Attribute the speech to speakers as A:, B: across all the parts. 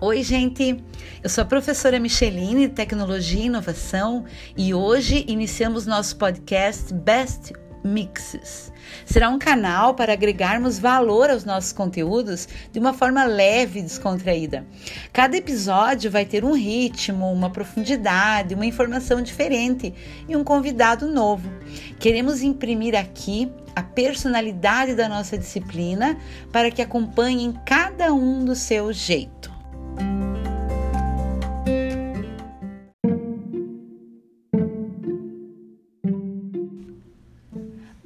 A: Oi, gente! Eu sou a professora Micheline Tecnologia e Inovação e hoje iniciamos nosso podcast Best Mixes. Será um canal para agregarmos valor aos nossos conteúdos de uma forma leve e descontraída. Cada episódio vai ter um ritmo, uma profundidade, uma informação diferente e um convidado novo. Queremos imprimir aqui a personalidade da nossa disciplina para que acompanhem cada um do seu jeito.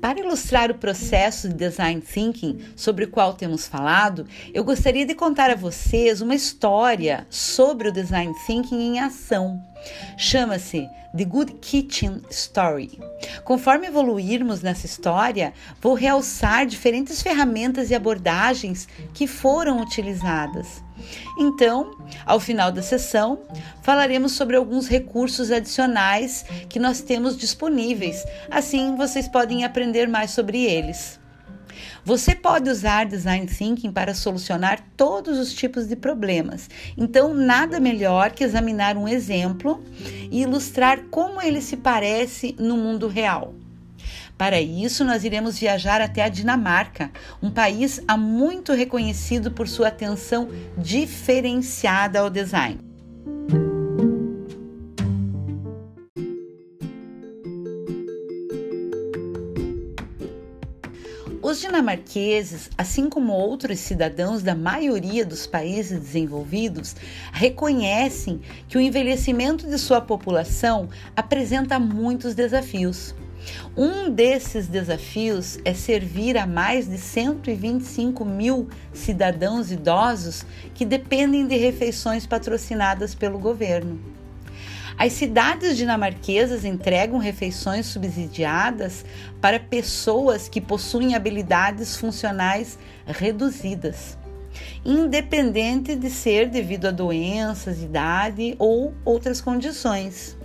A: Para ilustrar o processo de design thinking sobre o qual temos falado, eu gostaria de contar a vocês uma história sobre o design thinking em ação. Chama-se The Good Kitchen Story. Conforme evoluirmos nessa história, vou realçar diferentes ferramentas e abordagens que foram utilizadas. Então, ao final da sessão, falaremos sobre alguns recursos adicionais que nós temos disponíveis, assim vocês podem aprender mais sobre eles. Você pode usar design thinking para solucionar todos os tipos de problemas. Então, nada melhor que examinar um exemplo e ilustrar como ele se parece no mundo real. Para isso, nós iremos viajar até a Dinamarca, um país há muito reconhecido por sua atenção diferenciada ao design. Os dinamarqueses, assim como outros cidadãos da maioria dos países desenvolvidos, reconhecem que o envelhecimento de sua população apresenta muitos desafios. Um desses desafios é servir a mais de 125 mil cidadãos idosos que dependem de refeições patrocinadas pelo governo. As cidades dinamarquesas entregam refeições subsidiadas para pessoas que possuem habilidades funcionais reduzidas, independente de ser devido a doenças, idade ou outras condições.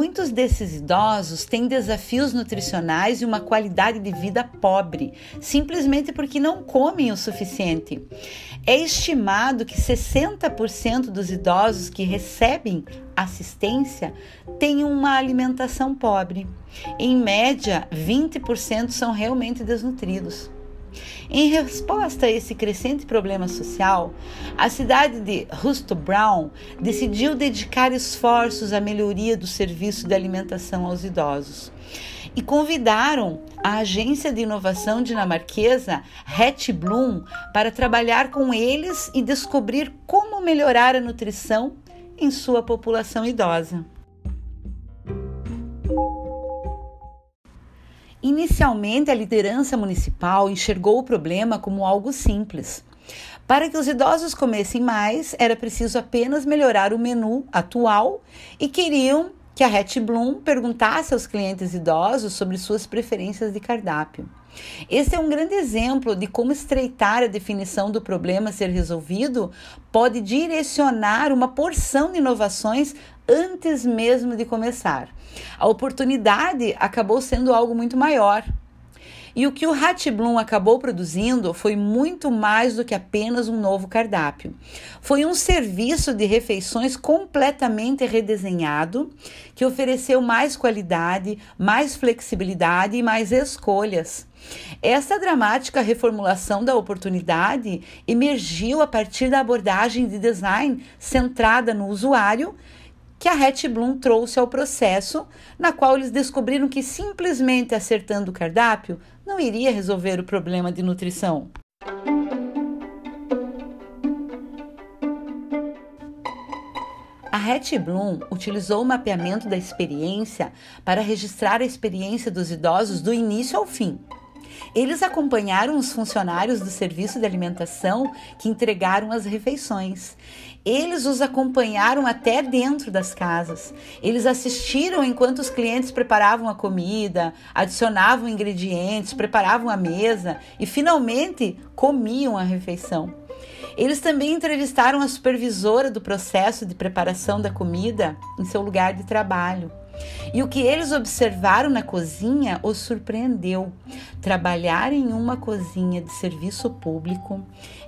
A: Muitos desses idosos têm desafios nutricionais e uma qualidade de vida pobre, simplesmente porque não comem o suficiente. É estimado que 60% dos idosos que recebem assistência têm uma alimentação pobre. Em média, 20% são realmente desnutridos. Em resposta a esse crescente problema social, a cidade de Rusto Brown decidiu dedicar esforços à melhoria do serviço de alimentação aos idosos e convidaram a agência de inovação dinamarquesa Het Bloom para trabalhar com eles e descobrir como melhorar a nutrição em sua população idosa. Inicialmente, a liderança municipal enxergou o problema como algo simples. Para que os idosos comessem mais, era preciso apenas melhorar o menu atual e queriam que a Het Bloom perguntasse aos clientes idosos sobre suas preferências de cardápio. Esse é um grande exemplo de como estreitar a definição do problema a ser resolvido pode direcionar uma porção de inovações antes mesmo de começar. A oportunidade acabou sendo algo muito maior. E o que o Hatblum acabou produzindo foi muito mais do que apenas um novo cardápio. Foi um serviço de refeições completamente redesenhado que ofereceu mais qualidade, mais flexibilidade e mais escolhas. Essa dramática reformulação da oportunidade emergiu a partir da abordagem de design centrada no usuário que a Het Bloom trouxe ao processo, na qual eles descobriram que simplesmente acertando o cardápio não iria resolver o problema de nutrição. A Het Bloom utilizou o mapeamento da experiência para registrar a experiência dos idosos do início ao fim. Eles acompanharam os funcionários do serviço de alimentação que entregaram as refeições. Eles os acompanharam até dentro das casas. Eles assistiram enquanto os clientes preparavam a comida, adicionavam ingredientes, preparavam a mesa e finalmente comiam a refeição. Eles também entrevistaram a supervisora do processo de preparação da comida em seu lugar de trabalho. E o que eles observaram na cozinha os surpreendeu. Trabalhar em uma cozinha de serviço público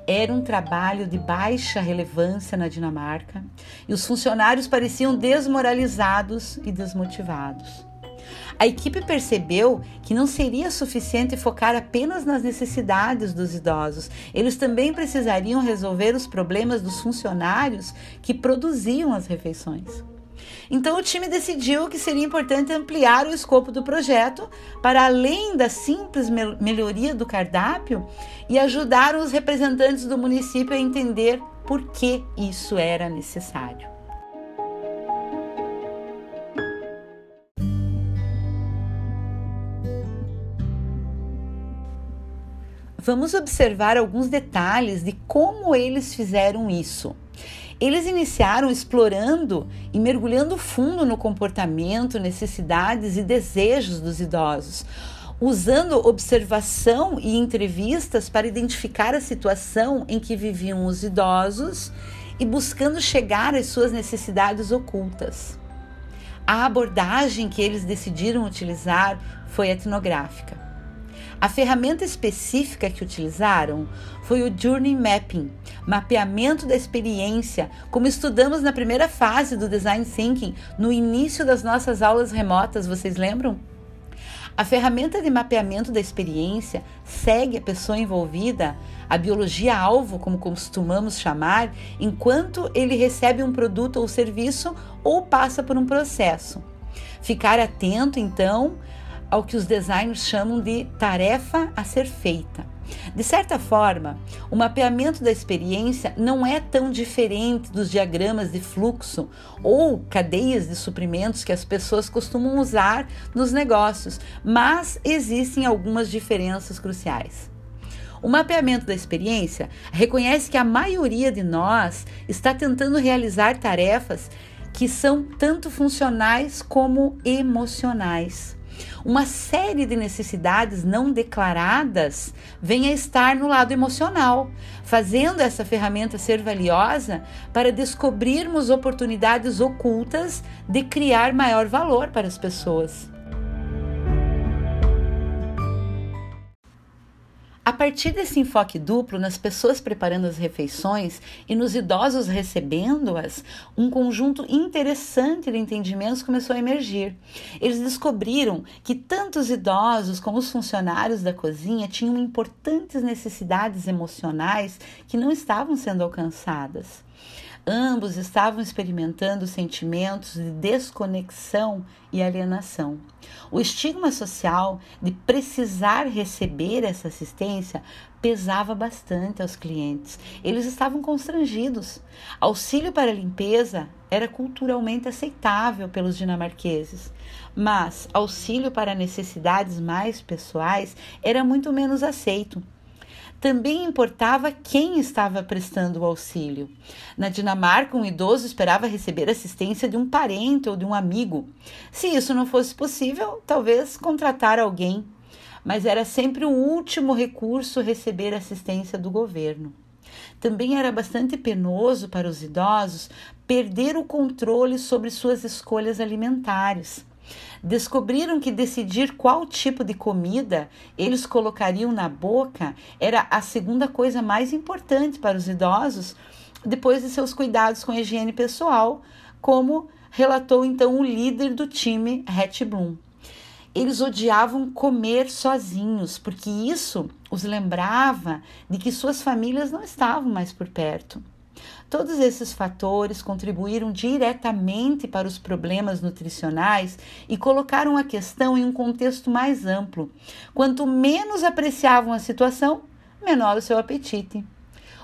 A: era um trabalho de baixa relevância na Dinamarca e os funcionários pareciam desmoralizados e desmotivados. A equipe percebeu que não seria suficiente focar apenas nas necessidades dos idosos, eles também precisariam resolver os problemas dos funcionários que produziam as refeições. Então o time decidiu que seria importante ampliar o escopo do projeto para além da simples melhoria do cardápio e ajudar os representantes do município a entender por que isso era necessário. Vamos observar alguns detalhes de como eles fizeram isso. Eles iniciaram explorando e mergulhando fundo no comportamento, necessidades e desejos dos idosos, usando observação e entrevistas para identificar a situação em que viviam os idosos e buscando chegar às suas necessidades ocultas. A abordagem que eles decidiram utilizar foi etnográfica. A ferramenta específica que utilizaram foi o Journey Mapping, mapeamento da experiência, como estudamos na primeira fase do Design Thinking, no início das nossas aulas remotas, vocês lembram? A ferramenta de mapeamento da experiência segue a pessoa envolvida, a biologia-alvo, como costumamos chamar, enquanto ele recebe um produto ou serviço ou passa por um processo. Ficar atento, então, ao que os designers chamam de tarefa a ser feita. De certa forma, o mapeamento da experiência não é tão diferente dos diagramas de fluxo ou cadeias de suprimentos que as pessoas costumam usar nos negócios, mas existem algumas diferenças cruciais. O mapeamento da experiência reconhece que a maioria de nós está tentando realizar tarefas que são tanto funcionais como emocionais uma série de necessidades não declaradas vem a estar no lado emocional, fazendo essa ferramenta ser valiosa para descobrirmos oportunidades ocultas de criar maior valor para as pessoas. A partir desse enfoque duplo nas pessoas preparando as refeições e nos idosos recebendo-as, um conjunto interessante de entendimentos começou a emergir. Eles descobriram que tanto os idosos como os funcionários da cozinha tinham importantes necessidades emocionais que não estavam sendo alcançadas. Ambos estavam experimentando sentimentos de desconexão e alienação. O estigma social de precisar receber essa assistência pesava bastante aos clientes. Eles estavam constrangidos. Auxílio para limpeza era culturalmente aceitável pelos dinamarqueses, mas auxílio para necessidades mais pessoais era muito menos aceito também importava quem estava prestando o auxílio. Na Dinamarca, um idoso esperava receber assistência de um parente ou de um amigo. Se isso não fosse possível, talvez contratar alguém, mas era sempre o último recurso receber assistência do governo. Também era bastante penoso para os idosos perder o controle sobre suas escolhas alimentares descobriram que decidir qual tipo de comida eles colocariam na boca era a segunda coisa mais importante para os idosos, depois de seus cuidados com a higiene pessoal, como relatou então o líder do time, Hatch Bloom. Eles odiavam comer sozinhos, porque isso os lembrava de que suas famílias não estavam mais por perto. Todos esses fatores contribuíram diretamente para os problemas nutricionais e colocaram a questão em um contexto mais amplo. Quanto menos apreciavam a situação, menor o seu apetite.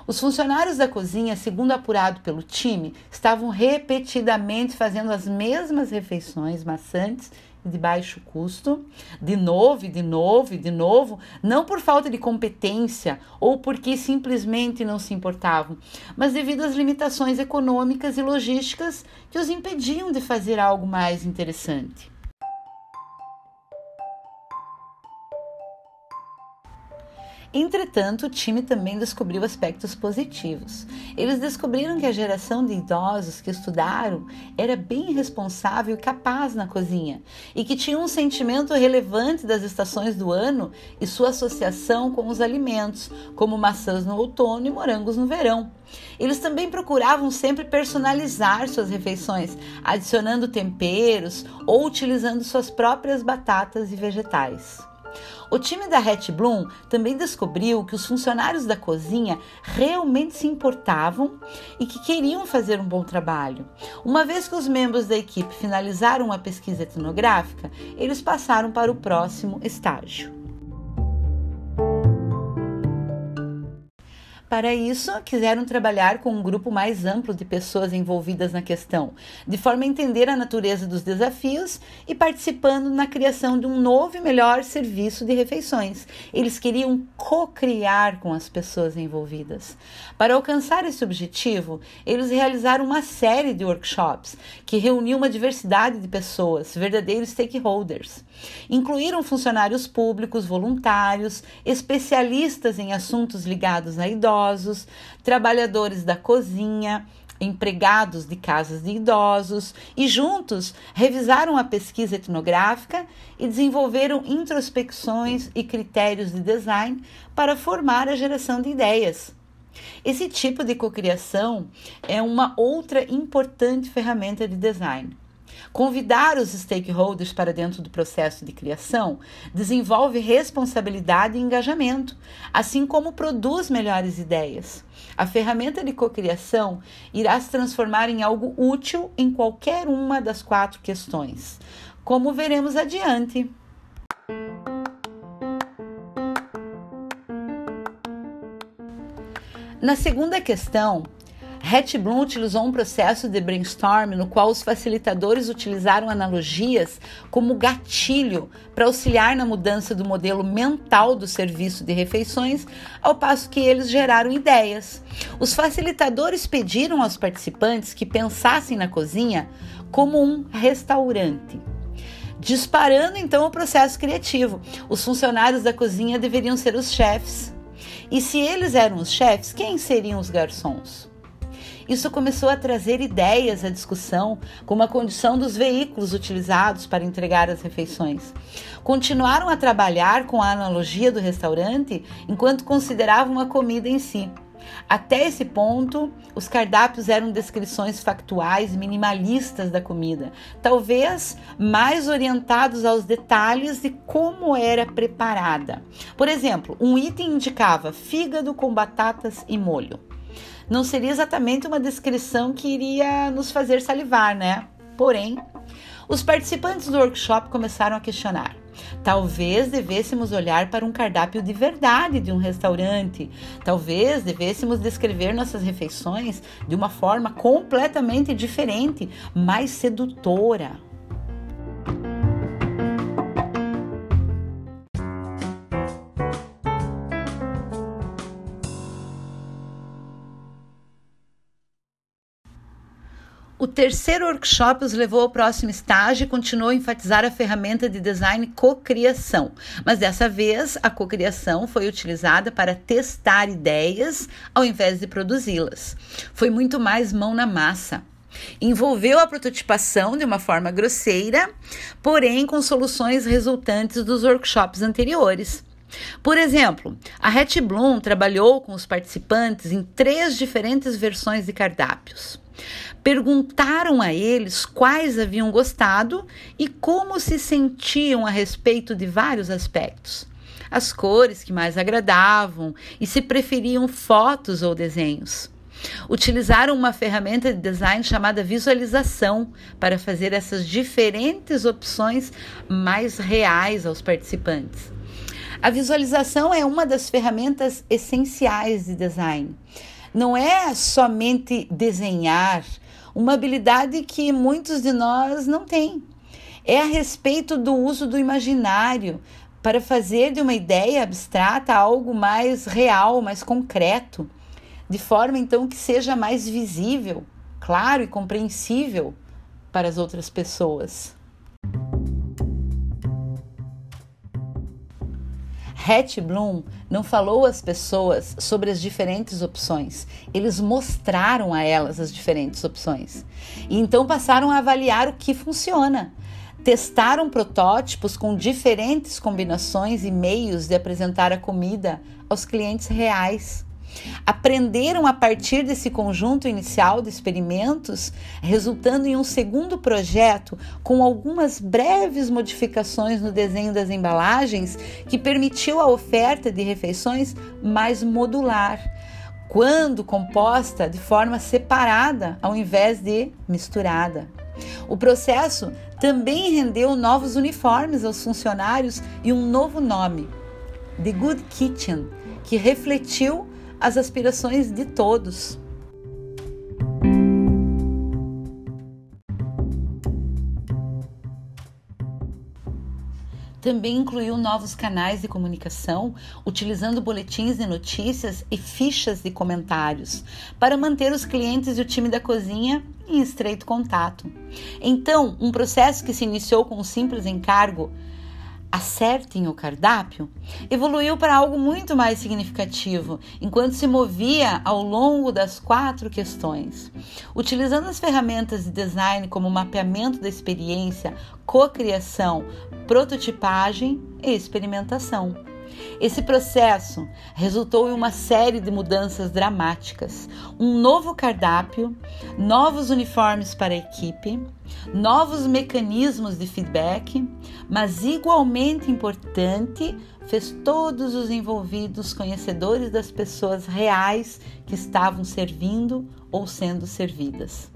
A: Os funcionários da cozinha, segundo apurado pelo time, estavam repetidamente fazendo as mesmas refeições maçantes de baixo custo, de novo de novo de novo, não por falta de competência ou porque simplesmente não se importavam, mas devido às limitações econômicas e logísticas que os impediam de fazer algo mais interessante. Entretanto, o time também descobriu aspectos positivos. Eles descobriram que a geração de idosos que estudaram era bem responsável e capaz na cozinha e que tinha um sentimento relevante das estações do ano e sua associação com os alimentos, como maçãs no outono e morangos no verão. Eles também procuravam sempre personalizar suas refeições, adicionando temperos ou utilizando suas próprias batatas e vegetais. O time da Hatch Bloom também descobriu que os funcionários da cozinha realmente se importavam e que queriam fazer um bom trabalho. Uma vez que os membros da equipe finalizaram a pesquisa etnográfica, eles passaram para o próximo estágio. Para isso, quiseram trabalhar com um grupo mais amplo de pessoas envolvidas na questão, de forma a entender a natureza dos desafios e participando na criação de um novo e melhor serviço de refeições. Eles queriam co-criar com as pessoas envolvidas. Para alcançar esse objetivo, eles realizaram uma série de workshops que reuniu uma diversidade de pessoas, verdadeiros stakeholders. Incluíram funcionários públicos, voluntários, especialistas em assuntos ligados a idosos trabalhadores da cozinha, empregados de casas de idosos e juntos revisaram a pesquisa etnográfica e desenvolveram introspecções e critérios de design para formar a geração de ideias. Esse tipo de cocriação é uma outra importante ferramenta de design. Convidar os stakeholders para dentro do processo de criação desenvolve responsabilidade e engajamento, assim como produz melhores ideias. A ferramenta de cocriação irá se transformar em algo útil em qualquer uma das quatro questões, como veremos adiante. Na segunda questão, Hatch Bloom utilizou um processo de brainstorm no qual os facilitadores utilizaram analogias como gatilho para auxiliar na mudança do modelo mental do serviço de refeições, ao passo que eles geraram ideias. Os facilitadores pediram aos participantes que pensassem na cozinha como um restaurante disparando então o processo criativo. Os funcionários da cozinha deveriam ser os chefes. E se eles eram os chefes, quem seriam os garçons? Isso começou a trazer ideias à discussão, como a condição dos veículos utilizados para entregar as refeições. Continuaram a trabalhar com a analogia do restaurante enquanto consideravam a comida em si. Até esse ponto, os cardápios eram descrições factuais minimalistas da comida, talvez mais orientados aos detalhes de como era preparada. Por exemplo, um item indicava fígado com batatas e molho não seria exatamente uma descrição que iria nos fazer salivar, né? Porém, os participantes do workshop começaram a questionar. Talvez devêssemos olhar para um cardápio de verdade de um restaurante. Talvez devêssemos descrever nossas refeições de uma forma completamente diferente, mais sedutora. O terceiro workshop os levou ao próximo estágio e continuou a enfatizar a ferramenta de design cocriação. Mas dessa vez, a cocriação foi utilizada para testar ideias ao invés de produzi-las. Foi muito mais mão na massa. Envolveu a prototipação de uma forma grosseira, porém com soluções resultantes dos workshops anteriores. Por exemplo, a Hatch Bloom trabalhou com os participantes em três diferentes versões de cardápios. Perguntaram a eles quais haviam gostado e como se sentiam a respeito de vários aspectos. As cores que mais agradavam e se preferiam fotos ou desenhos. Utilizaram uma ferramenta de design chamada visualização para fazer essas diferentes opções mais reais aos participantes. A visualização é uma das ferramentas essenciais de design. Não é somente desenhar, uma habilidade que muitos de nós não têm. É a respeito do uso do imaginário para fazer de uma ideia abstrata algo mais real, mais concreto, de forma então que seja mais visível, claro e compreensível para as outras pessoas. Hatch Bloom não falou às pessoas sobre as diferentes opções, eles mostraram a elas as diferentes opções. E então passaram a avaliar o que funciona. Testaram protótipos com diferentes combinações e meios de apresentar a comida aos clientes reais. Aprenderam a partir desse conjunto inicial de experimentos, resultando em um segundo projeto com algumas breves modificações no desenho das embalagens que permitiu a oferta de refeições mais modular, quando composta de forma separada ao invés de misturada. O processo também rendeu novos uniformes aos funcionários e um novo nome, The Good Kitchen, que refletiu as aspirações de todos. Também incluiu novos canais de comunicação, utilizando boletins de notícias e fichas de comentários, para manter os clientes e o time da cozinha em estreito contato. Então, um processo que se iniciou com um simples encargo acertem o cardápio, evoluiu para algo muito mais significativo, enquanto se movia ao longo das quatro questões. Utilizando as ferramentas de design como mapeamento da experiência, cocriação, prototipagem e experimentação. Esse processo resultou em uma série de mudanças dramáticas: um novo cardápio, novos uniformes para a equipe, novos mecanismos de feedback, mas igualmente importante, fez todos os envolvidos conhecedores das pessoas reais que estavam servindo ou sendo servidas.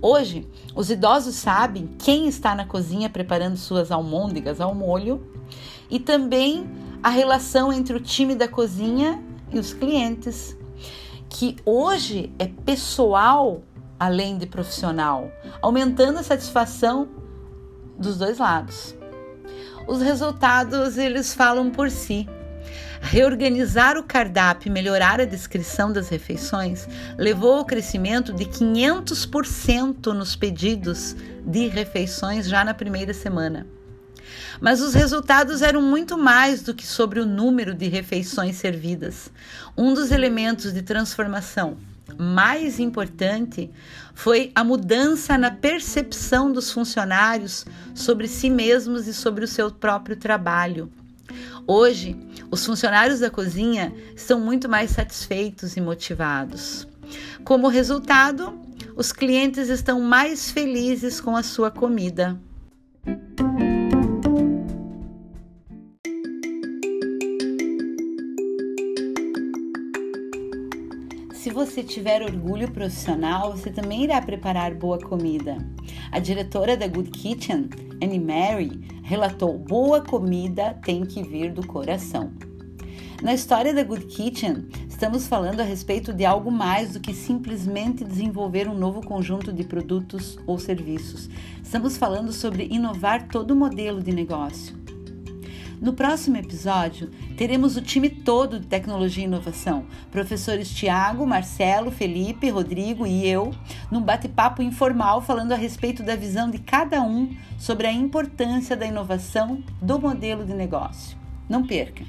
A: Hoje, os idosos sabem quem está na cozinha preparando suas almôndegas ao molho e também a relação entre o time da cozinha e os clientes, que hoje é pessoal além de profissional, aumentando a satisfação dos dois lados. Os resultados eles falam por si. Reorganizar o cardápio e melhorar a descrição das refeições levou ao crescimento de 500% nos pedidos de refeições já na primeira semana. Mas os resultados eram muito mais do que sobre o número de refeições servidas. Um dos elementos de transformação mais importante foi a mudança na percepção dos funcionários sobre si mesmos e sobre o seu próprio trabalho. Hoje, os funcionários da cozinha estão muito mais satisfeitos e motivados. Como resultado, os clientes estão mais felizes com a sua comida. Você tiver orgulho profissional, você também irá preparar boa comida. A diretora da Good Kitchen, Annie Mary, relatou: boa comida tem que vir do coração. Na história da Good Kitchen, estamos falando a respeito de algo mais do que simplesmente desenvolver um novo conjunto de produtos ou serviços. Estamos falando sobre inovar todo o modelo de negócio. No próximo episódio, teremos o time todo de tecnologia e inovação, professores Tiago, Marcelo, Felipe, Rodrigo e eu, num bate-papo informal falando a respeito da visão de cada um sobre a importância da inovação do modelo de negócio. Não perca!